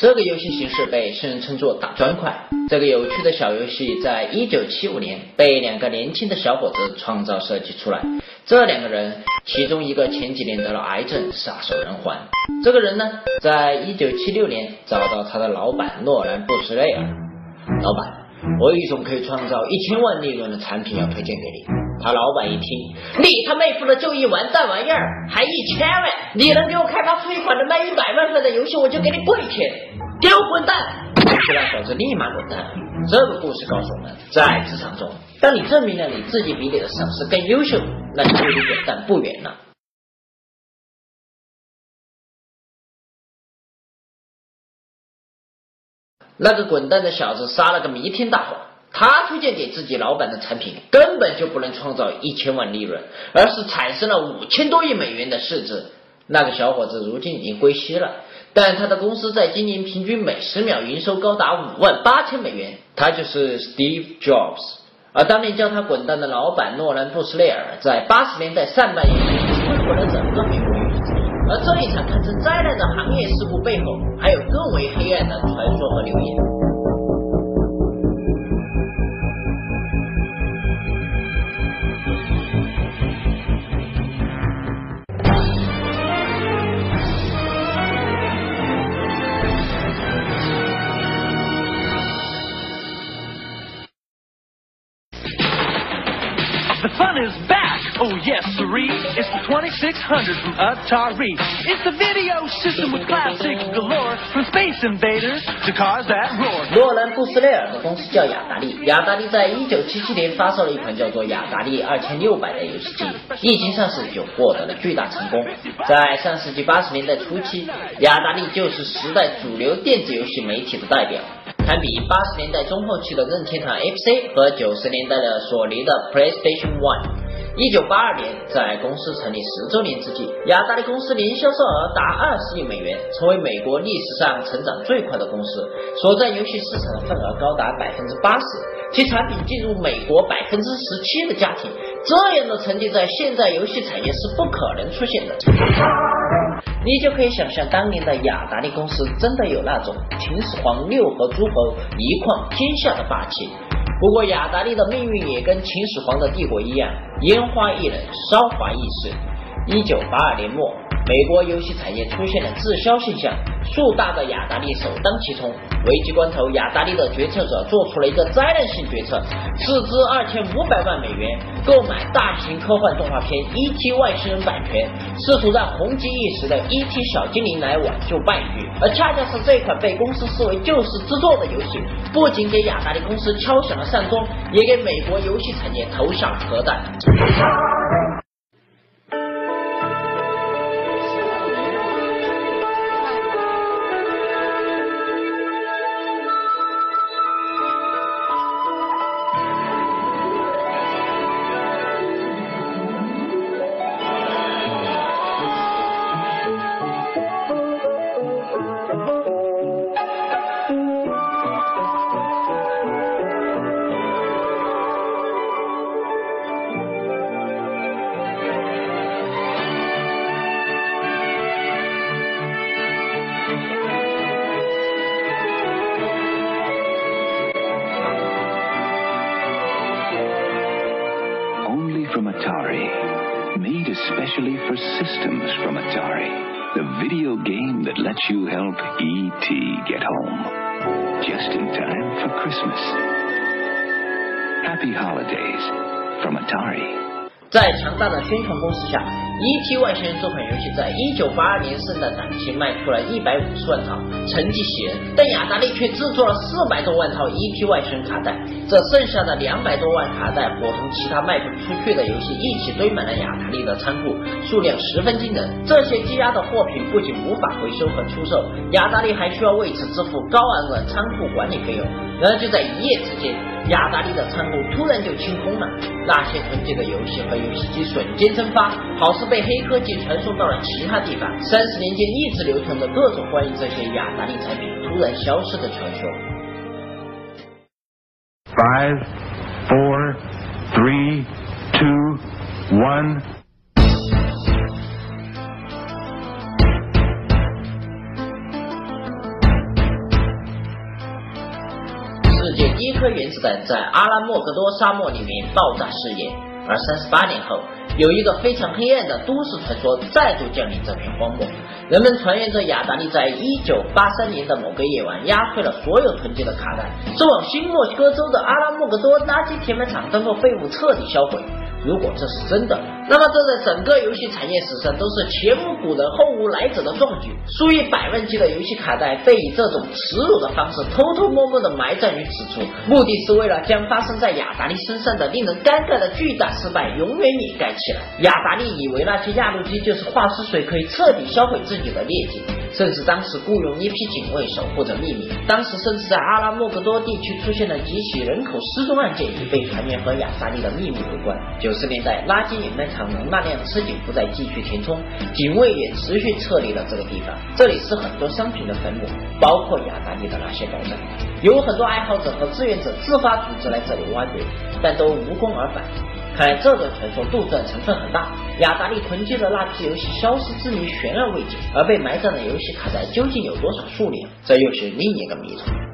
这个游戏形式被世人称作打砖块。这个有趣的小游戏在一九七五年被两个年轻的小伙子创造设计出来。这两个人，其中一个前几年得了癌症，撒手人寰。这个人呢，在一九七六年找到他的老板诺兰布什雷尔。老板，我有一种可以创造一千万利润的产品要推荐给你。他老板一听，你他妹夫的就一完蛋玩意儿，还一千万？你能给我开发出一款能卖一百万份的游戏，我就给你跪舔，给我滚蛋！这让小子立马滚蛋。这个故事告诉我们，在职场中，当你证明了你自己比你的上司更优秀，那你就离滚蛋不远了。那个滚蛋的小子撒了个弥天大谎。他推荐给自己老板的产品根本就不能创造一千万利润，而是产生了五千多亿美元的市值。那个小伙子如今已经归西了，但他的公司在今年平均每十秒营收高达五万八千美元。他就是 Steve Jobs，而当年叫他滚蛋的老板诺兰布斯雷尔，在八十年代上半叶摧毁了整个美国。而这一场堪称灾难的行业事故背后，还有更为黑暗的传说和流言。600 Atari. It's a video system with classic galore from Space Invaders to cars that roar. 诺兰布斯内尔的公司叫雅达利，雅达利在一九七七年发售了一款叫做雅达利二千六百的游戏机，一经上市就获得了巨大成功。在上世纪八十年代初期，雅达利就是时代主流电子游戏媒体的代表。堪比八十年代中后期的任天堂 FC 和九十年代的索尼的 PlayStation One。一九八二年，在公司成立十周年之际，雅达利公司年销售额达二十亿美元，成为美国历史上成长最快的公司，所在游戏市场的份额高达百分之八十，其产品进入美国百分之十七的家庭。这样的成绩在现在游戏产业是不可能出现的。你就可以想象，当年的雅达利公司真的有那种秦始皇六合诸侯一匡天下的霸气。不过，雅达利的命运也跟秦始皇的帝国一样，烟花易冷，韶华易逝。一九八二年末。美国游戏产业出现了滞销现象，数大的雅达利首当其冲。危急关头，雅达利的决策者做出了一个灾难性决策，斥资二千五百万美元购买大型科幻动画片《E.T. 外星人》版权，试图让红极一时的《E.T. 小精灵》来挽救败局。而恰恰是这款被公司视为救世之作的游戏，不仅给雅达利公司敲响了丧钟，也给美国游戏产业投下核弹。especially for systems from Atari. The video game that lets you help E.T. get home. Just in time for Christmas. Happy holidays from Atari. 在强大的宣传攻势下，《 E.T. 外星人》这款游戏在1982年圣诞档期卖出了一百五十万套，成绩喜人。但雅达利却制作了四百多万套《E.T. 外星人》卡带，这剩下的两百多万卡带，伙同其他卖不出去的游戏一起堆满了雅达利的仓库，数量十分惊人。这些积压的货品不仅无法回收和出售，雅达利还需要为此支付高昂的仓库管理费用。然而就在一夜之间，雅达利的仓库突然就清空了，那些囤积的游戏和游戏机瞬间蒸发，好似被黑科技传送到了其他地方。三十年间一直流传着各种关于这些雅达利产品突然消失的传说。Five, four, three, two, one. 颗原子弹在阿拉莫戈多沙漠里面爆炸试验，而三十八年后，有一个非常黑暗的都市传说再度降临这片荒漠。人们传言着雅达利在一九八三年的某个夜晚压碎了所有囤积的卡带，是往新墨西哥州的阿拉莫戈多垃圾填埋场当做废物彻底销毁。如果这是真的，那么这在整个游戏产业史上都是前无古人后无来者的壮举。数以百万计的游戏卡带被以这种耻辱的方式偷偷摸摸的埋葬于此处，目的是为了将发生在雅达利身上的令人尴尬的巨大失败永远掩盖起来。雅达利以为那些压路机就是化尸水，可以彻底销毁自己的劣迹。甚至当时雇佣一批警卫守护着秘密。当时甚至在阿拉莫格多地区出现了几起人口失踪案件，已被传言和雅达利的秘密有关。九十年代，垃圾掩埋场容纳量吃紧，不再继续填充，警卫也持续撤离了这个地方。这里是很多商品的坟墓，包括雅达利的那些宝藏。有很多爱好者和志愿者自发组织来这里挖掘，但都无功而返。看来这段传说杜撰成分很大。雅达利囤积的那批游戏消失之谜悬而未解，而被埋葬的游戏卡带究竟有多少数量？这又是另一个谜团。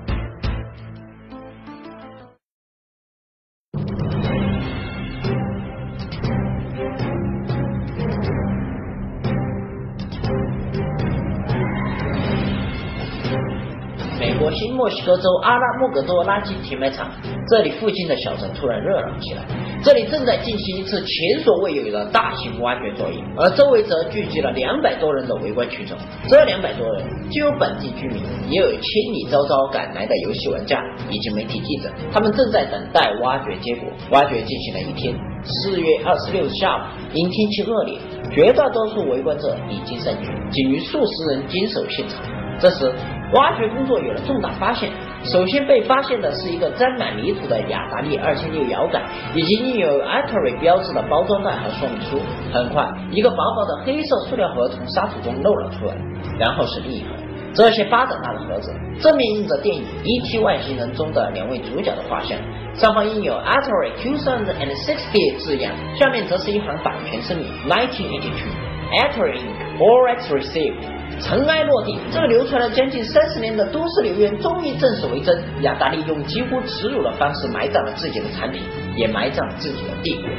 墨西哥州阿拉莫格多垃圾填埋场，这里附近的小镇突然热闹起来。这里正在进行一次前所未有的大型挖掘作业，而周围则聚集了两百多人的围观群众。这两百多人既有本地居民，也有千里昭昭赶来的游戏玩家以及媒体记者。他们正在等待挖掘结果。挖掘进行了一天，四月二十六日下午，因天气恶劣，绝大多数围观者已经散去，仅余数十人坚守现场。这时。挖掘工作有了重大发现。首先被发现的是一个沾满泥土的雅达利二千六摇杆，以及印有 Atari 标志的包装袋和说明书。很快，一个薄薄的黑色塑料盒从沙土中露了出来，然后是另一盒，这些巴掌大的盒子，正面印着电影《E.T. 外星人》中的两位主角的画像，上方印有 Atari two thousand and sixty 字样，下面则是一行版权声明：Nineteen eighty two Atari Inc. All rights reserved。尘埃落定，这个流传了将近三十年的都市流言终于证实为真。雅达利用几乎耻辱的方式埋葬了自己的产品，也埋葬了自己的帝国。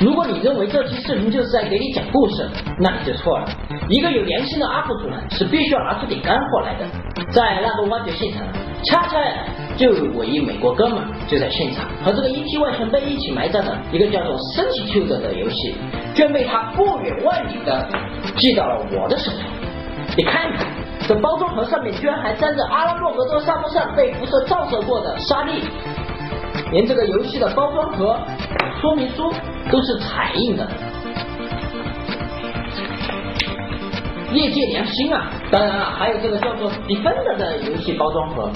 如果你认为这期视频就是在给你讲故事，那你就错了。一个有良心的 UP 主呢，是必须要拿出点干货来的。在那个挖掘现场，恰恰就有我一美国哥们就在现场，和这个 ET 外星被一起埋葬的一个叫做《神奇丘者》的游戏，居然被他不远万里的寄到了我的手上。你看看，这包装盒上面居然还沾着阿拉莫格多沙漠上被辐射照射过的沙粒，连这个游戏的包装盒。说明书都是彩印的，业界良心啊！当然了，还有这个叫做 Defender 的游戏包装盒，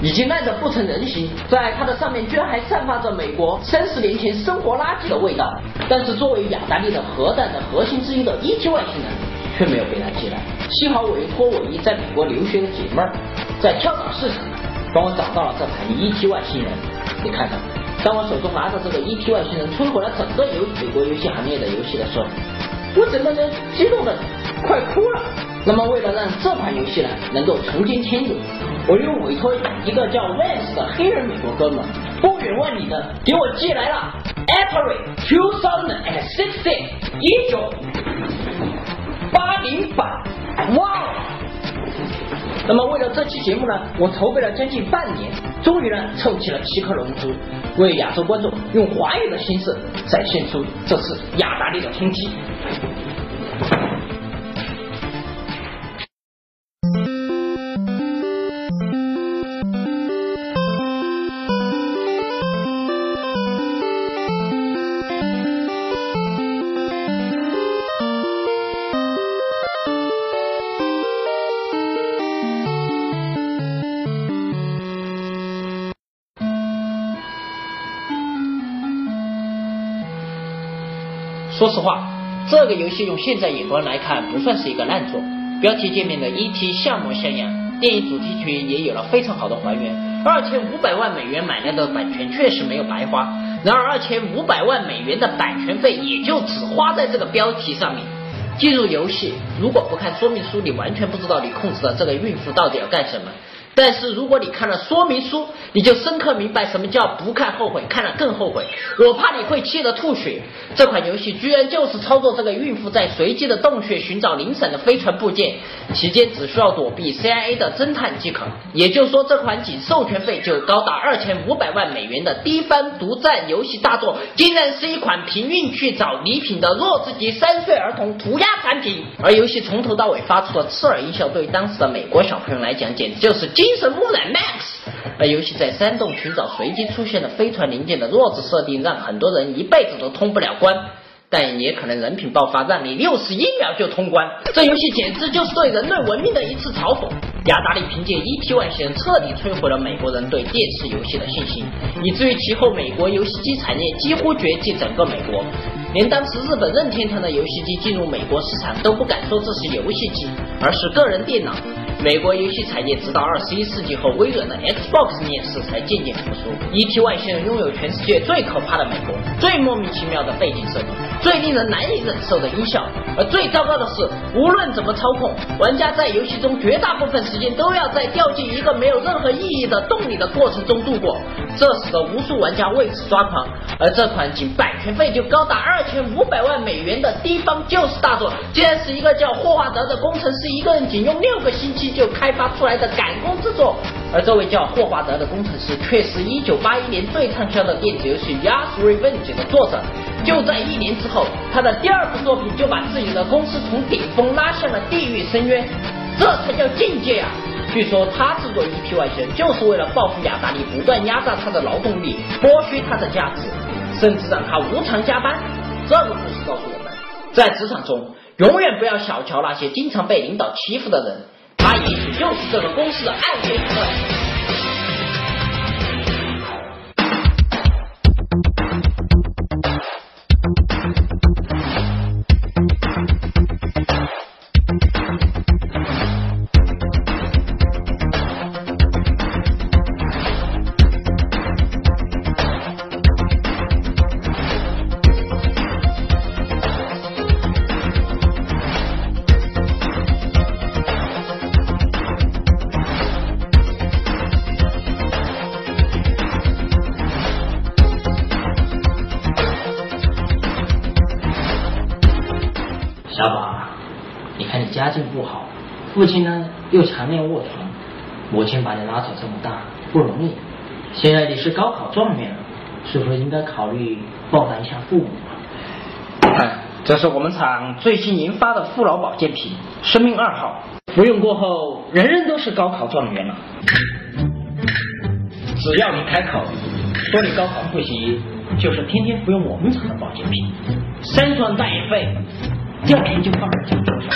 已经烂得不成人形，在它的上面居然还散发着美国三十年前生活垃圾的味道。但是作为雅达利的核弹的核心之一的 E.T. 外星人，却没有被他寄来。幸好我一托我一在美国留学的姐妹儿，在跳蚤市场帮我找到了这盘 E.T. 外星人，你看看。当我手中拿着这个 E.T. 外星人摧毁了整个游美国游戏行业的游戏的时候，我整个人激动的快哭了。那么为了让这款游戏呢能够重见天日，我又委托一个叫 Vance 的黑人美国哥们不远万里的给我寄来了 Atari 2060一九八零版，哇！那么为了这期节目呢，我筹备了将近半年，终于呢凑齐了七颗龙珠，为亚洲观众用华语的形式展现出这次雅达利的冲击。说实话，这个游戏用现在眼光来看，不算是一个烂作。标题界面的 E.T. 像模像样，电影主题曲也有了非常好的还原。二千五百万美元买来的版权确实没有白花，然而二千五百万美元的版权费也就只花在这个标题上面。进入游戏，如果不看说明书，你完全不知道你控制的这个孕妇到底要干什么。但是如果你看了说明书，你就深刻明白什么叫不看后悔，看了更后悔。我怕你会气得吐血。这款游戏居然就是操作这个孕妇在随机的洞穴寻找零散的飞船部件，期间只需要躲避 CIA 的侦探即可。也就是说，这款仅授权费就高达二千五百万美元的低番独占游戏大作，竟然是一款凭运气找礼品的弱智级三岁儿童涂鸦产品。而游戏从头到尾发出的刺耳音效，对于当时的美国小朋友来讲，简直就是。精神污染 max，而游戏在山洞寻找随机出现的飞船零件的弱智设定，让很多人一辈子都通不了关，但也可能人品爆发，让你六十一秒就通关。这游戏简直就是对人类文明的一次嘲讽。雅达利凭借 ET 外星人彻底摧毁了美国人对电视游戏的信心，以至于其后美国游戏机产业几乎绝迹整个美国，连当时日本任天堂的游戏机进入美国市场都不敢说这是游戏机，而是个人电脑。美国游戏产业直到二十一世纪后，微软的 Xbox 面世才渐渐复苏。E.T. 外星人拥有全世界最可怕的美国，最莫名其妙的背景设定，最令人难以忍受的音效，而最糟糕的是，无论怎么操控，玩家在游戏中绝大部分时间都要在掉进一个没有任何意义的洞里的过程中度过，这使得无数玩家为此抓狂。而这款仅版权费就高达二千五百万美元的低方救世大作，竟然是一个叫霍华德的工程师一个人仅用六个星期。就开发出来的赶工之作，而这位叫霍华德的工程师，却是一九八一年最畅销的电子游戏《Yas Revenge》的作者。就在一年之后，他的第二部作品就把自己的公司从顶峰拉向了地狱深渊，这才叫境界啊！据说他制作《E.T. 外星人》就是为了报复雅达利不断压榨他的劳动力，剥削他的价值，甚至让他无偿加班。这个故事告诉我们，在职场中永远不要小瞧那些经常被领导欺负的人。他也许就是这个公司的暗黑者。父亲呢又常年卧床，母亲把你拉扯这么大不容易。现在你是高考状元，是不是应该考虑报答一下父母？哎，这是我们厂最新研发的父老保健品——生命二号，服用过后，人人都是高考状元了。只要你开口说你高考复习，就是天天服用我们厂的保健品，三双大眼费，第二天就放在讲桌上。